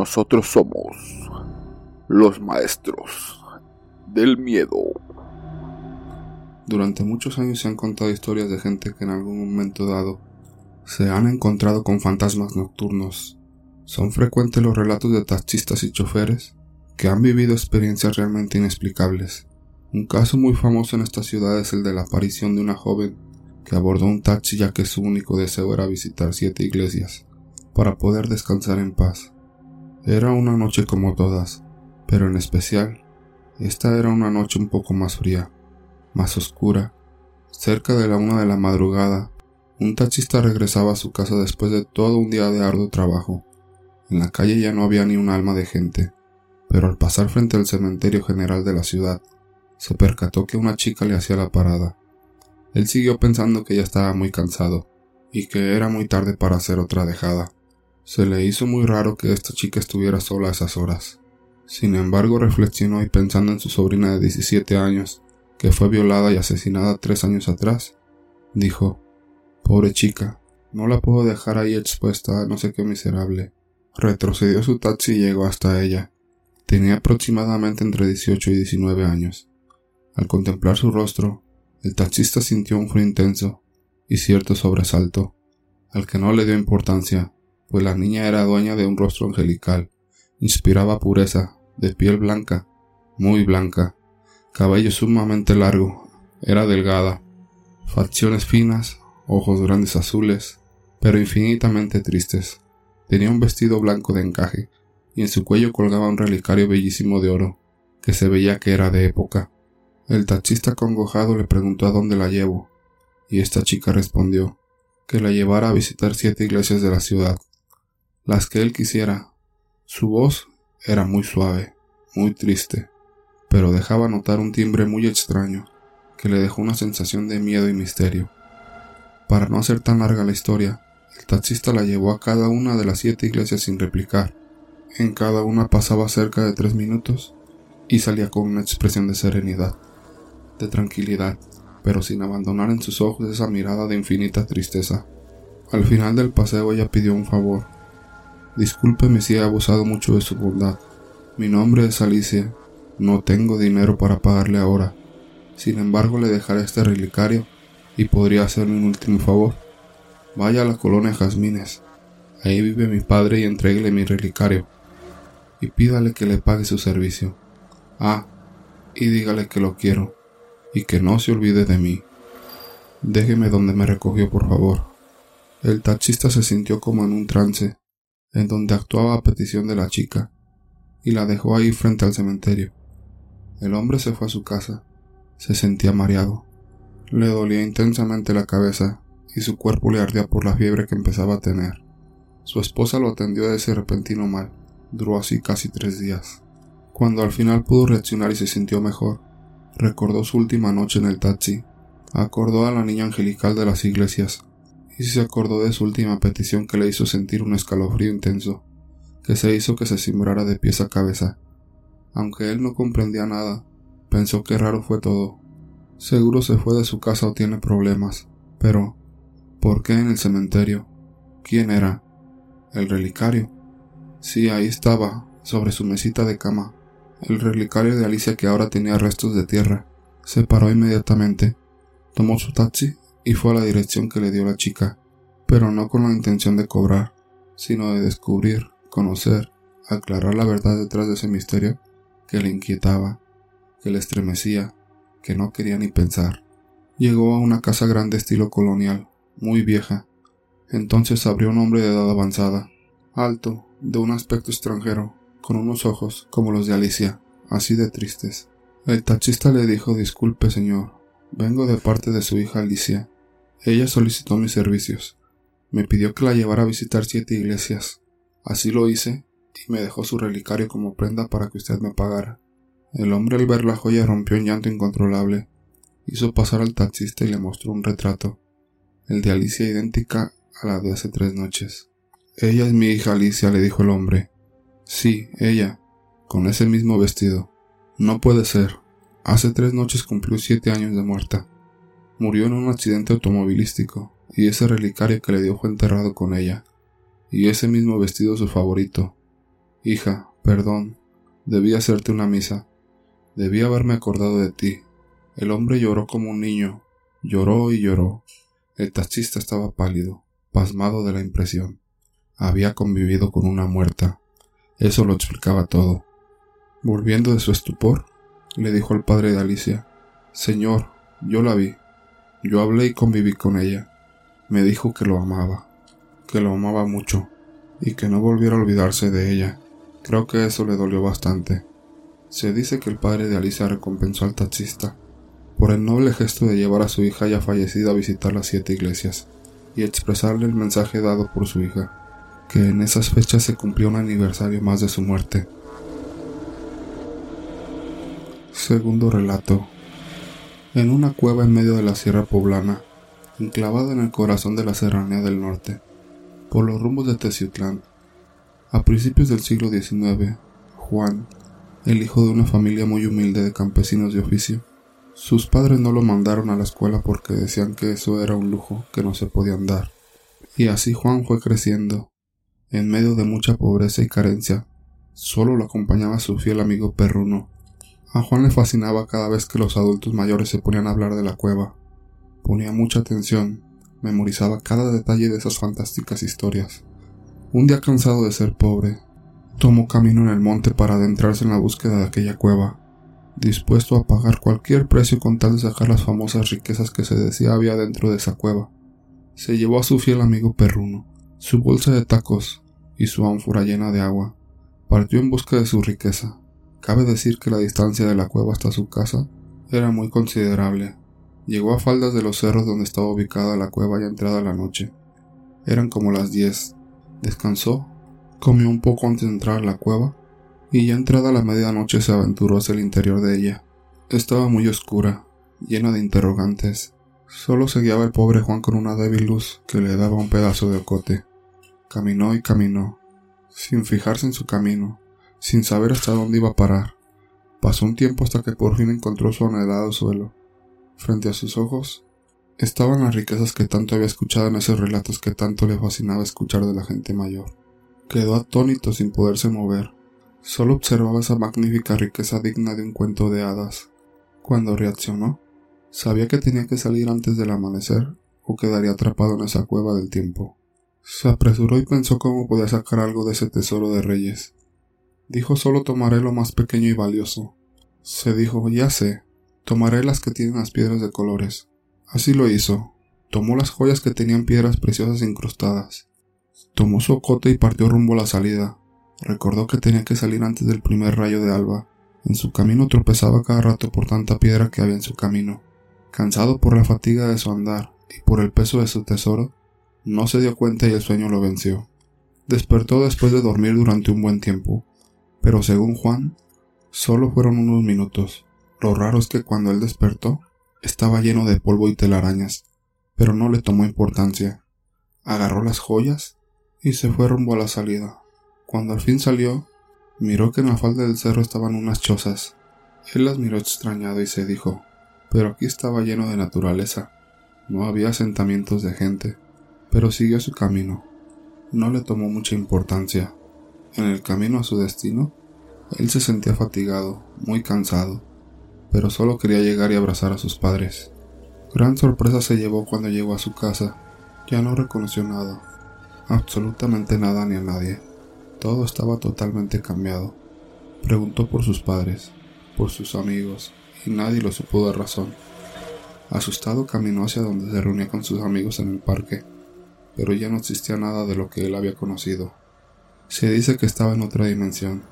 Nosotros somos los maestros del miedo. Durante muchos años se han contado historias de gente que en algún momento dado se han encontrado con fantasmas nocturnos. Son frecuentes los relatos de taxistas y choferes que han vivido experiencias realmente inexplicables. Un caso muy famoso en esta ciudad es el de la aparición de una joven que abordó un taxi ya que su único deseo era visitar siete iglesias para poder descansar en paz. Era una noche como todas, pero en especial, esta era una noche un poco más fría, más oscura. Cerca de la una de la madrugada, un taxista regresaba a su casa después de todo un día de arduo trabajo. En la calle ya no había ni un alma de gente, pero al pasar frente al cementerio general de la ciudad, se percató que una chica le hacía la parada. Él siguió pensando que ya estaba muy cansado y que era muy tarde para hacer otra dejada. Se le hizo muy raro que esta chica estuviera sola a esas horas. Sin embargo, reflexionó y pensando en su sobrina de 17 años, que fue violada y asesinada tres años atrás, dijo, Pobre chica, no la puedo dejar ahí expuesta no sé qué miserable. Retrocedió su taxi y llegó hasta ella. Tenía aproximadamente entre 18 y 19 años. Al contemplar su rostro, el taxista sintió un frío intenso y cierto sobresalto, al que no le dio importancia, pues la niña era dueña de un rostro angelical, inspiraba pureza, de piel blanca, muy blanca, cabello sumamente largo, era delgada, facciones finas, ojos grandes azules, pero infinitamente tristes. Tenía un vestido blanco de encaje, y en su cuello colgaba un relicario bellísimo de oro, que se veía que era de época. El taxista congojado le preguntó a dónde la llevo, y esta chica respondió que la llevara a visitar siete iglesias de la ciudad las que él quisiera. Su voz era muy suave, muy triste, pero dejaba notar un timbre muy extraño que le dejó una sensación de miedo y misterio. Para no hacer tan larga la historia, el taxista la llevó a cada una de las siete iglesias sin replicar. En cada una pasaba cerca de tres minutos y salía con una expresión de serenidad, de tranquilidad, pero sin abandonar en sus ojos esa mirada de infinita tristeza. Al final del paseo ella pidió un favor, Discúlpeme si he abusado mucho de su bondad. Mi nombre es Alicia. No tengo dinero para pagarle ahora. Sin embargo, le dejaré este relicario y podría hacerme un último favor. Vaya a la colonia Jazmines. Ahí vive mi padre y entréguele mi relicario. Y pídale que le pague su servicio. Ah, y dígale que lo quiero y que no se olvide de mí. Déjeme donde me recogió, por favor. El taxista se sintió como en un trance en donde actuaba a petición de la chica, y la dejó ahí frente al cementerio. El hombre se fue a su casa. Se sentía mareado. Le dolía intensamente la cabeza y su cuerpo le ardía por la fiebre que empezaba a tener. Su esposa lo atendió de ese repentino mal. Duró así casi tres días. Cuando al final pudo reaccionar y se sintió mejor, recordó su última noche en el taxi, acordó a la niña angelical de las iglesias, y se acordó de su última petición que le hizo sentir un escalofrío intenso, que se hizo que se cimbrara de pies a cabeza. Aunque él no comprendía nada, pensó que raro fue todo. Seguro se fue de su casa o tiene problemas. Pero, ¿por qué en el cementerio? ¿Quién era? ¿El relicario? Sí, ahí estaba, sobre su mesita de cama, el relicario de Alicia que ahora tenía restos de tierra. Se paró inmediatamente, tomó su taxi y fue a la dirección que le dio la chica, pero no con la intención de cobrar, sino de descubrir, conocer, aclarar la verdad detrás de ese misterio que le inquietaba, que le estremecía, que no quería ni pensar. Llegó a una casa grande estilo colonial, muy vieja. Entonces abrió un hombre de edad avanzada, alto, de un aspecto extranjero, con unos ojos como los de Alicia, así de tristes. El taxista le dijo Disculpe, señor, Vengo de parte de su hija Alicia. Ella solicitó mis servicios. Me pidió que la llevara a visitar siete iglesias. Así lo hice y me dejó su relicario como prenda para que usted me pagara. El hombre al ver la joya rompió en llanto incontrolable. Hizo pasar al taxista y le mostró un retrato, el de Alicia idéntica a la de hace tres noches. Ella es mi hija Alicia, le dijo el hombre. Sí, ella, con ese mismo vestido. No puede ser, Hace tres noches cumplió siete años de muerta. Murió en un accidente automovilístico, y ese relicario que le dio fue enterrado con ella, y ese mismo vestido su favorito. Hija, perdón, debí hacerte una misa, debí haberme acordado de ti. El hombre lloró como un niño, lloró y lloró. El taxista estaba pálido, pasmado de la impresión. Había convivido con una muerta. Eso lo explicaba todo. Volviendo de su estupor, le dijo al padre de Alicia, Señor, yo la vi. Yo hablé y conviví con ella. Me dijo que lo amaba, que lo amaba mucho, y que no volviera a olvidarse de ella. Creo que eso le dolió bastante. Se dice que el padre de Alicia recompensó al taxista por el noble gesto de llevar a su hija ya fallecida a visitar las siete iglesias y expresarle el mensaje dado por su hija, que en esas fechas se cumplió un aniversario más de su muerte. Segundo relato. En una cueva en medio de la sierra poblana, enclavada en el corazón de la serranía del norte, por los rumbos de Teciutlán, a principios del siglo XIX, Juan, el hijo de una familia muy humilde de campesinos de oficio, sus padres no lo mandaron a la escuela porque decían que eso era un lujo que no se podían dar. Y así Juan fue creciendo, en medio de mucha pobreza y carencia. Solo lo acompañaba su fiel amigo perruno. A Juan le fascinaba cada vez que los adultos mayores se ponían a hablar de la cueva. Ponía mucha atención, memorizaba cada detalle de esas fantásticas historias. Un día cansado de ser pobre, tomó camino en el monte para adentrarse en la búsqueda de aquella cueva, dispuesto a pagar cualquier precio con tal de sacar las famosas riquezas que se decía había dentro de esa cueva. Se llevó a su fiel amigo perruno, su bolsa de tacos y su ánfora llena de agua. Partió en busca de su riqueza. Cabe decir que la distancia de la cueva hasta su casa era muy considerable. Llegó a faldas de los cerros donde estaba ubicada la cueva ya entrada la noche. Eran como las diez, Descansó, comió un poco antes de entrar a la cueva, y ya entrada la medianoche se aventuró hacia el interior de ella. Estaba muy oscura, llena de interrogantes. Solo se guiaba el pobre Juan con una débil luz que le daba un pedazo de ocote. Caminó y caminó, sin fijarse en su camino, sin saber hasta dónde iba a parar. Pasó un tiempo hasta que por fin encontró su anhelado suelo. Frente a sus ojos estaban las riquezas que tanto había escuchado en esos relatos que tanto le fascinaba escuchar de la gente mayor. Quedó atónito sin poderse mover. Solo observaba esa magnífica riqueza digna de un cuento de hadas. Cuando reaccionó, sabía que tenía que salir antes del amanecer o quedaría atrapado en esa cueva del tiempo. Se apresuró y pensó cómo podía sacar algo de ese tesoro de reyes. Dijo solo tomaré lo más pequeño y valioso. Se dijo ya sé, tomaré las que tienen las piedras de colores. Así lo hizo. Tomó las joyas que tenían piedras preciosas incrustadas. Tomó su ocote y partió rumbo a la salida. Recordó que tenía que salir antes del primer rayo de alba. En su camino tropezaba cada rato por tanta piedra que había en su camino. Cansado por la fatiga de su andar y por el peso de su tesoro, no se dio cuenta y el sueño lo venció. Despertó después de dormir durante un buen tiempo, pero según Juan, solo fueron unos minutos. Lo raro es que cuando él despertó, estaba lleno de polvo y telarañas, pero no le tomó importancia. Agarró las joyas y se fue rumbo a la salida. Cuando al fin salió, miró que en la falda del cerro estaban unas chozas. Él las miró extrañado y se dijo, pero aquí estaba lleno de naturaleza. No había asentamientos de gente, pero siguió su camino. No le tomó mucha importancia. En el camino a su destino, él se sentía fatigado, muy cansado pero solo quería llegar y abrazar a sus padres. Gran sorpresa se llevó cuando llegó a su casa. Ya no reconoció nada, absolutamente nada ni a nadie. Todo estaba totalmente cambiado. Preguntó por sus padres, por sus amigos, y nadie lo supo de razón. Asustado caminó hacia donde se reunía con sus amigos en el parque, pero ya no existía nada de lo que él había conocido. Se dice que estaba en otra dimensión.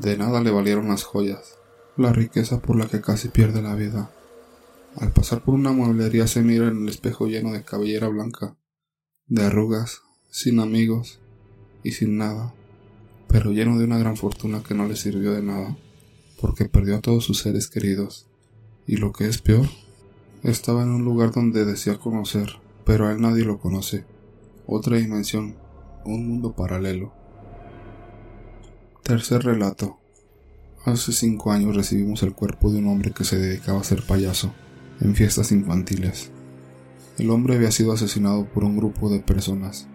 De nada le valieron las joyas, la riqueza por la que casi pierde la vida. Al pasar por una mueblería se mira en el espejo lleno de cabellera blanca, de arrugas, sin amigos y sin nada, pero lleno de una gran fortuna que no le sirvió de nada, porque perdió a todos sus seres queridos. Y lo que es peor, estaba en un lugar donde decía conocer, pero a él nadie lo conoce. Otra dimensión, un mundo paralelo. Tercer relato. Hace cinco años recibimos el cuerpo de un hombre que se dedicaba a ser payaso en fiestas infantiles. El hombre había sido asesinado por un grupo de personas,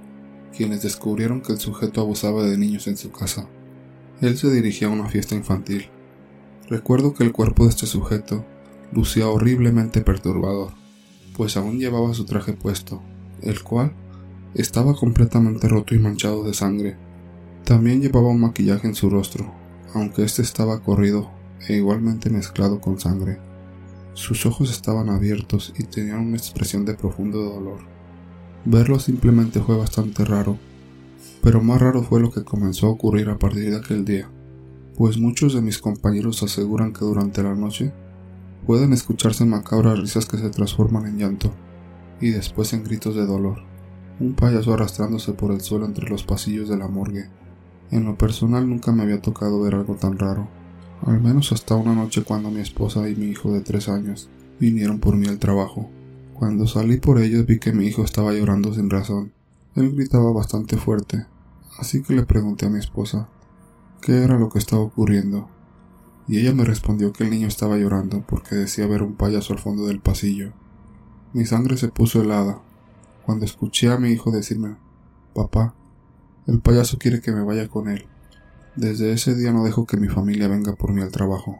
quienes descubrieron que el sujeto abusaba de niños en su casa. Él se dirigía a una fiesta infantil. Recuerdo que el cuerpo de este sujeto lucía horriblemente perturbador, pues aún llevaba su traje puesto, el cual estaba completamente roto y manchado de sangre. También llevaba un maquillaje en su rostro, aunque éste estaba corrido e igualmente mezclado con sangre. Sus ojos estaban abiertos y tenían una expresión de profundo dolor. Verlo simplemente fue bastante raro, pero más raro fue lo que comenzó a ocurrir a partir de aquel día, pues muchos de mis compañeros aseguran que durante la noche pueden escucharse macabras risas que se transforman en llanto y después en gritos de dolor. Un payaso arrastrándose por el suelo entre los pasillos de la morgue. En lo personal nunca me había tocado ver algo tan raro, al menos hasta una noche cuando mi esposa y mi hijo de tres años vinieron por mí al trabajo. Cuando salí por ellos vi que mi hijo estaba llorando sin razón. Él gritaba bastante fuerte, así que le pregunté a mi esposa qué era lo que estaba ocurriendo, y ella me respondió que el niño estaba llorando porque decía ver un payaso al fondo del pasillo. Mi sangre se puso helada cuando escuché a mi hijo decirme Papá, el payaso quiere que me vaya con él. Desde ese día no dejo que mi familia venga por mí al trabajo.